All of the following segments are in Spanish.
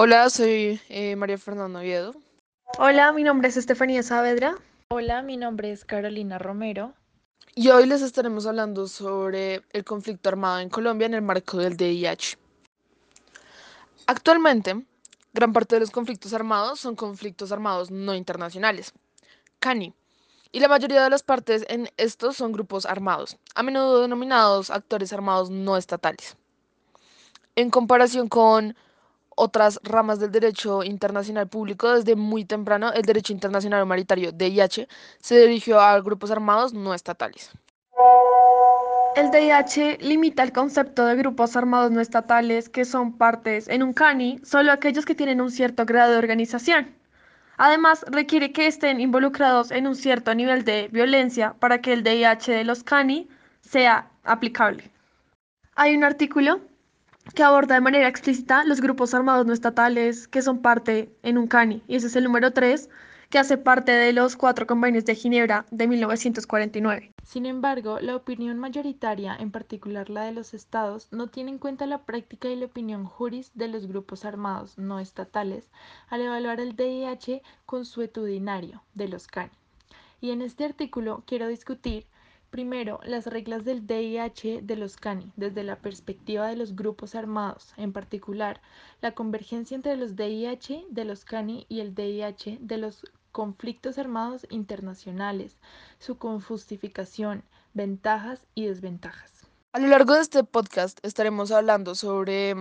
Hola, soy eh, María Fernanda Oviedo. Hola, mi nombre es Estefanía Saavedra. Hola, mi nombre es Carolina Romero. Y hoy les estaremos hablando sobre el conflicto armado en Colombia en el marco del DIH. Actualmente, gran parte de los conflictos armados son conflictos armados no internacionales, CANI, y la mayoría de las partes en estos son grupos armados, a menudo denominados actores armados no estatales. En comparación con otras ramas del derecho internacional público, desde muy temprano el derecho internacional humanitario, DIH, se dirigió a grupos armados no estatales. El DIH limita el concepto de grupos armados no estatales que son partes en un CANI solo aquellos que tienen un cierto grado de organización. Además, requiere que estén involucrados en un cierto nivel de violencia para que el DIH de los CANI sea aplicable. Hay un artículo que aborda de manera explícita los grupos armados no estatales que son parte en un CANI, y ese es el número 3, que hace parte de los cuatro convenios de Ginebra de 1949. Sin embargo, la opinión mayoritaria, en particular la de los estados, no tiene en cuenta la práctica y la opinión juris de los grupos armados no estatales al evaluar el DIH consuetudinario de los CANI. Y en este artículo quiero discutir Primero, las reglas del DIH de los CANI, desde la perspectiva de los grupos armados, en particular, la convergencia entre los DIH de los CANI y el DIH de los conflictos armados internacionales, su conjustificación, ventajas y desventajas. A lo largo de este podcast estaremos hablando sobre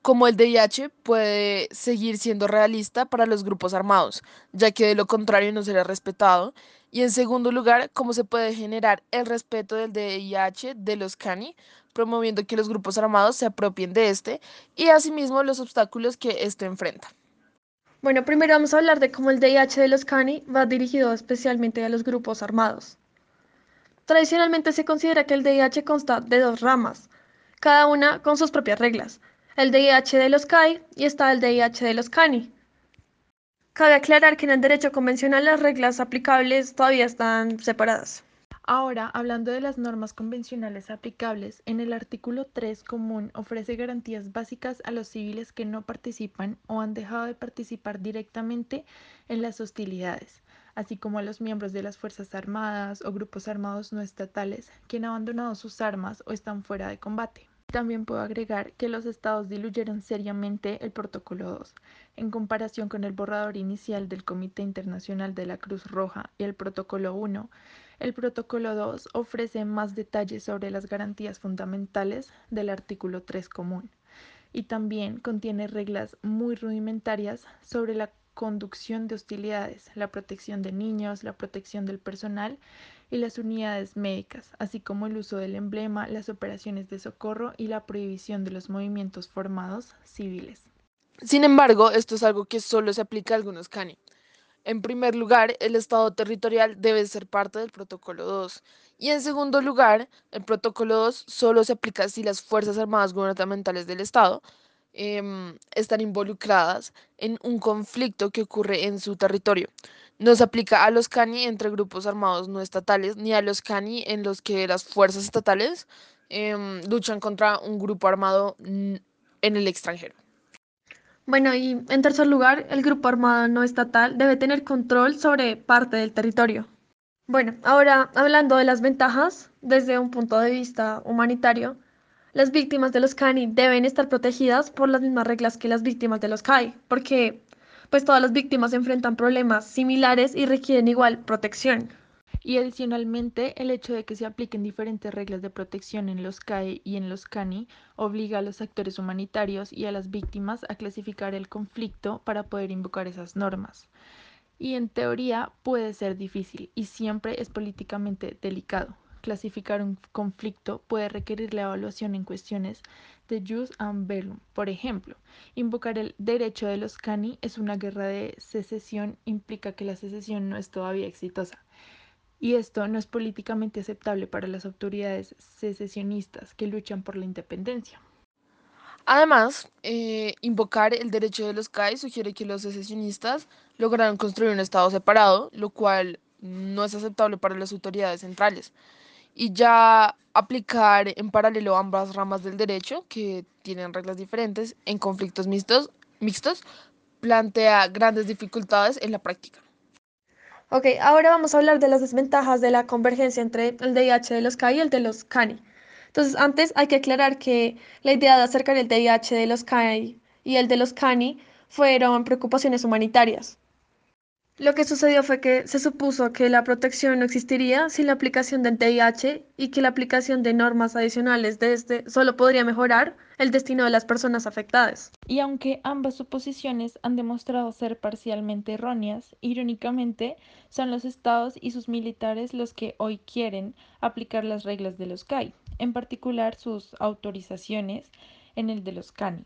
cómo el DIH puede seguir siendo realista para los grupos armados, ya que de lo contrario no será respetado y en segundo lugar, cómo se puede generar el respeto del DIH de los CANI, promoviendo que los grupos armados se apropien de este y asimismo los obstáculos que esto enfrenta. Bueno, primero vamos a hablar de cómo el DIH de los CANI va dirigido especialmente a los grupos armados. Tradicionalmente se considera que el DIH consta de dos ramas, cada una con sus propias reglas. El DIH de los CAI y está el DIH de los CANI. Cabe aclarar que en el derecho convencional las reglas aplicables todavía están separadas. Ahora, hablando de las normas convencionales aplicables, en el artículo 3 común ofrece garantías básicas a los civiles que no participan o han dejado de participar directamente en las hostilidades, así como a los miembros de las Fuerzas Armadas o grupos armados no estatales que han abandonado sus armas o están fuera de combate. También puedo agregar que los estados diluyeron seriamente el Protocolo 2 en comparación con el borrador inicial del Comité Internacional de la Cruz Roja y el Protocolo 1. El Protocolo 2 ofrece más detalles sobre las garantías fundamentales del artículo 3 común y también contiene reglas muy rudimentarias sobre la conducción de hostilidades, la protección de niños, la protección del personal y las unidades médicas, así como el uso del emblema, las operaciones de socorro y la prohibición de los movimientos formados civiles. Sin embargo, esto es algo que solo se aplica a algunos CANI. En primer lugar, el Estado territorial debe ser parte del Protocolo 2. Y en segundo lugar, el Protocolo 2 solo se aplica si las Fuerzas Armadas Gubernamentales del Estado Em, están involucradas en un conflicto que ocurre en su territorio. No se aplica a los CANI entre grupos armados no estatales, ni a los CANI en los que las fuerzas estatales em, luchan contra un grupo armado en el extranjero. Bueno, y en tercer lugar, el grupo armado no estatal debe tener control sobre parte del territorio. Bueno, ahora hablando de las ventajas desde un punto de vista humanitario, las víctimas de los CANI deben estar protegidas por las mismas reglas que las víctimas de los CAI, porque pues todas las víctimas enfrentan problemas similares y requieren igual protección. Y adicionalmente, el hecho de que se apliquen diferentes reglas de protección en los CAI y en los CANI obliga a los actores humanitarios y a las víctimas a clasificar el conflicto para poder invocar esas normas. Y en teoría puede ser difícil y siempre es políticamente delicado clasificar un conflicto puede requerir la evaluación en cuestiones de jus and bellum. Por ejemplo, invocar el derecho de los cani es una guerra de secesión, implica que la secesión no es todavía exitosa. Y esto no es políticamente aceptable para las autoridades secesionistas que luchan por la independencia. Además, eh, invocar el derecho de los CAI sugiere que los secesionistas lograron construir un Estado separado, lo cual no es aceptable para las autoridades centrales y ya aplicar en paralelo ambas ramas del derecho que tienen reglas diferentes en conflictos mixtos plantea grandes dificultades en la práctica. Ok, ahora vamos a hablar de las desventajas de la convergencia entre el DIH de los CAI y el de los CANI. Entonces, antes hay que aclarar que la idea de acercar el DIH de los CAI y el de los CANI fueron preocupaciones humanitarias. Lo que sucedió fue que se supuso que la protección no existiría sin la aplicación del DIH y que la aplicación de normas adicionales de este solo podría mejorar el destino de las personas afectadas. Y aunque ambas suposiciones han demostrado ser parcialmente erróneas, irónicamente son los estados y sus militares los que hoy quieren aplicar las reglas de los CAI, en particular sus autorizaciones en el de los CANI.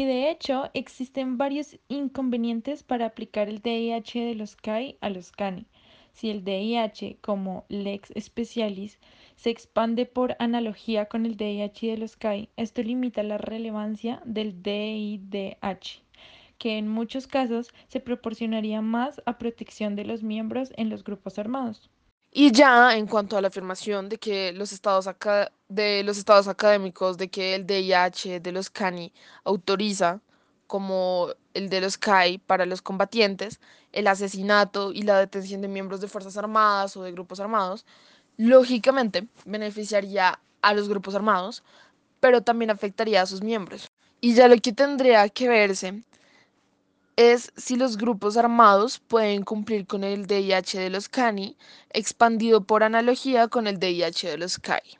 Y de hecho, existen varios inconvenientes para aplicar el DIH de los CAI a los CANI. Si el DIH, como lex specialis, se expande por analogía con el DIH de los CAI, esto limita la relevancia del DIDH, que en muchos casos se proporcionaría más a protección de los miembros en los grupos armados. Y ya en cuanto a la afirmación de que los estados, de los estados académicos de que el DIH de los CANI autoriza, como el de los CAI para los combatientes, el asesinato y la detención de miembros de Fuerzas Armadas o de grupos armados, lógicamente beneficiaría a los grupos armados, pero también afectaría a sus miembros. Y ya lo que tendría que verse es si los grupos armados pueden cumplir con el DIH de los CANI, expandido por analogía con el DIH de los CAI.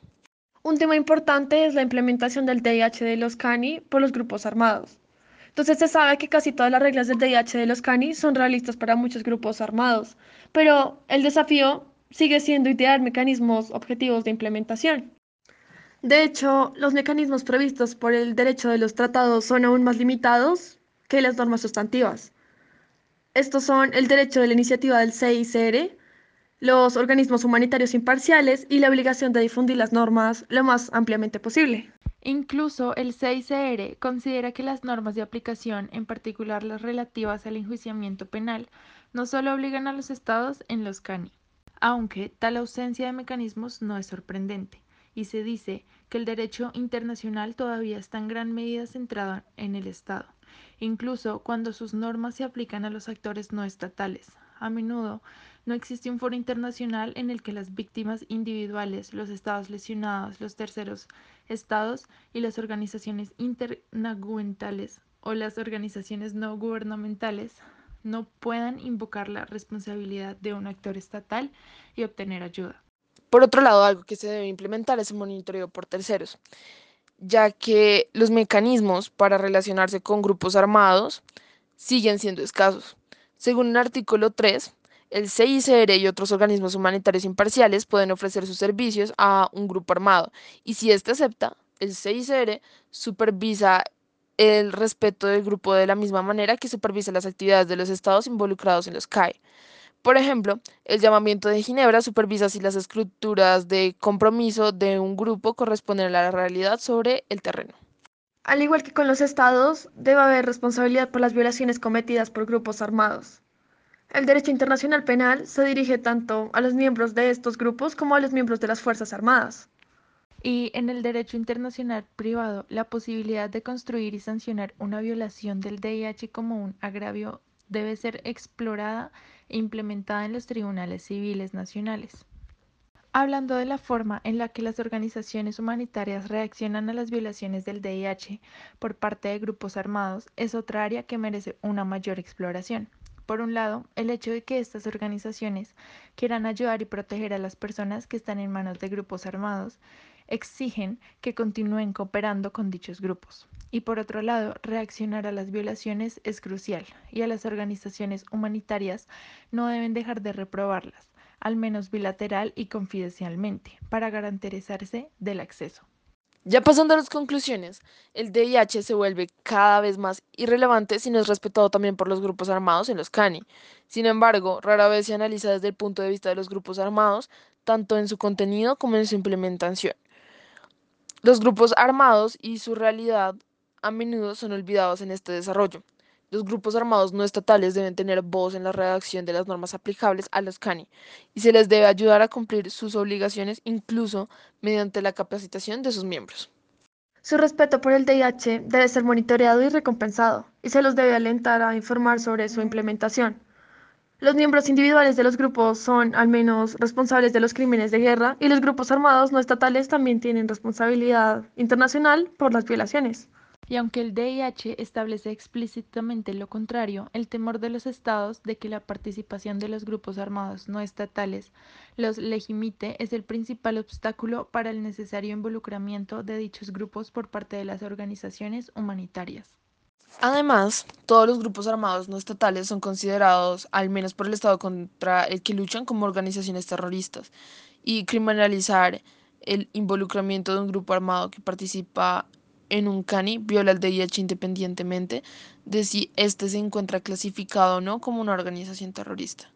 Un tema importante es la implementación del DIH de los CANI por los grupos armados. Entonces se sabe que casi todas las reglas del DIH de los CANI son realistas para muchos grupos armados, pero el desafío sigue siendo idear mecanismos objetivos de implementación. De hecho, los mecanismos previstos por el derecho de los tratados son aún más limitados que las normas sustantivas. Estos son el derecho de la iniciativa del CICR, los organismos humanitarios imparciales y la obligación de difundir las normas lo más ampliamente posible. Incluso el CICR considera que las normas de aplicación, en particular las relativas al enjuiciamiento penal, no solo obligan a los estados en los CANI, aunque tal ausencia de mecanismos no es sorprendente, y se dice que el derecho internacional todavía está en gran medida centrado en el Estado incluso cuando sus normas se aplican a los actores no estatales. A menudo no existe un foro internacional en el que las víctimas individuales, los estados lesionados, los terceros estados y las organizaciones internagumentales o las organizaciones no gubernamentales no puedan invocar la responsabilidad de un actor estatal y obtener ayuda. Por otro lado, algo que se debe implementar es el monitoreo por terceros ya que los mecanismos para relacionarse con grupos armados siguen siendo escasos. Según el artículo 3, el CICR y otros organismos humanitarios imparciales pueden ofrecer sus servicios a un grupo armado y si éste acepta, el CICR supervisa el respeto del grupo de la misma manera que supervisa las actividades de los estados involucrados en los CAE. Por ejemplo, el llamamiento de Ginebra supervisa si las estructuras de compromiso de un grupo corresponden a la realidad sobre el terreno. Al igual que con los estados, debe haber responsabilidad por las violaciones cometidas por grupos armados. El derecho internacional penal se dirige tanto a los miembros de estos grupos como a los miembros de las Fuerzas Armadas. Y en el derecho internacional privado, la posibilidad de construir y sancionar una violación del DIH como un agravio debe ser explorada e implementada en los tribunales civiles nacionales. Hablando de la forma en la que las organizaciones humanitarias reaccionan a las violaciones del DIH por parte de grupos armados, es otra área que merece una mayor exploración. Por un lado, el hecho de que estas organizaciones quieran ayudar y proteger a las personas que están en manos de grupos armados exigen que continúen cooperando con dichos grupos. Y por otro lado, reaccionar a las violaciones es crucial y a las organizaciones humanitarias no deben dejar de reprobarlas, al menos bilateral y confidencialmente, para garantizarse del acceso. Ya pasando a las conclusiones, el DIH se vuelve cada vez más irrelevante si no es respetado también por los grupos armados en los CANI. Sin embargo, rara vez se analiza desde el punto de vista de los grupos armados, tanto en su contenido como en su implementación. Los grupos armados y su realidad a menudo son olvidados en este desarrollo. Los grupos armados no estatales deben tener voz en la redacción de las normas aplicables a los CANI y se les debe ayudar a cumplir sus obligaciones incluso mediante la capacitación de sus miembros. Su respeto por el DIH debe ser monitoreado y recompensado. y se los debe alentar a informar sobre su implementación. Los miembros individuales de los grupos son al menos responsables de los crímenes de guerra y los grupos armados no estatales también tienen responsabilidad internacional por las violaciones. Y aunque el DIH establece explícitamente lo contrario, el temor de los estados de que la participación de los grupos armados no estatales los legimite es el principal obstáculo para el necesario involucramiento de dichos grupos por parte de las organizaciones humanitarias. Además, todos los grupos armados no estatales son considerados, al menos por el Estado contra el que luchan, como organizaciones terroristas, y criminalizar el involucramiento de un grupo armado que participa en un CANI viola el DIH independientemente de si éste se encuentra clasificado o no como una organización terrorista.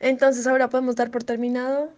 Entonces ahora podemos dar por terminado